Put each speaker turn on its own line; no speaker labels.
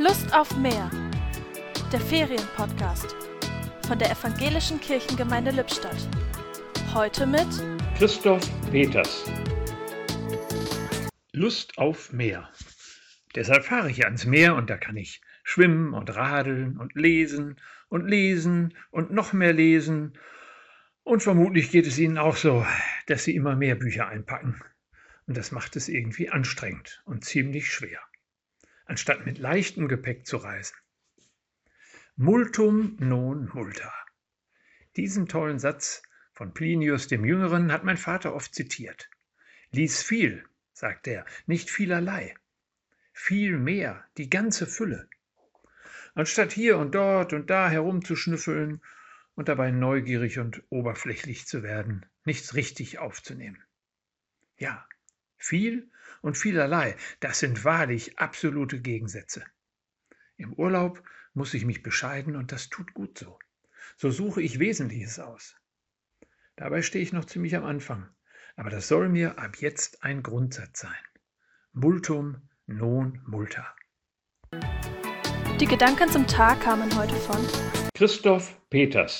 Lust auf mehr. Der Ferienpodcast von der Evangelischen Kirchengemeinde Lippstadt. Heute mit
Christoph Peters. Lust auf Meer. Deshalb fahre ich ans Meer und da kann ich schwimmen und radeln und lesen und lesen und noch mehr lesen. Und vermutlich geht es Ihnen auch so, dass Sie immer mehr Bücher einpacken. Und das macht es irgendwie anstrengend und ziemlich schwer, anstatt mit leichtem Gepäck zu reisen. Multum non multa. Diesen tollen Satz von Plinius dem Jüngeren hat mein Vater oft zitiert. Lies viel, sagt er, nicht vielerlei. Viel mehr, die ganze Fülle. Anstatt hier und dort und da herumzuschnüffeln und dabei neugierig und oberflächlich zu werden, nichts richtig aufzunehmen. Ja, viel und vielerlei, das sind wahrlich absolute Gegensätze. Im Urlaub muss ich mich bescheiden und das tut gut so. So suche ich Wesentliches aus. Dabei stehe ich noch ziemlich am Anfang, aber das soll mir ab jetzt ein Grundsatz sein. Multum non multa.
Die Gedanken zum Tag kamen heute von
Christoph Peters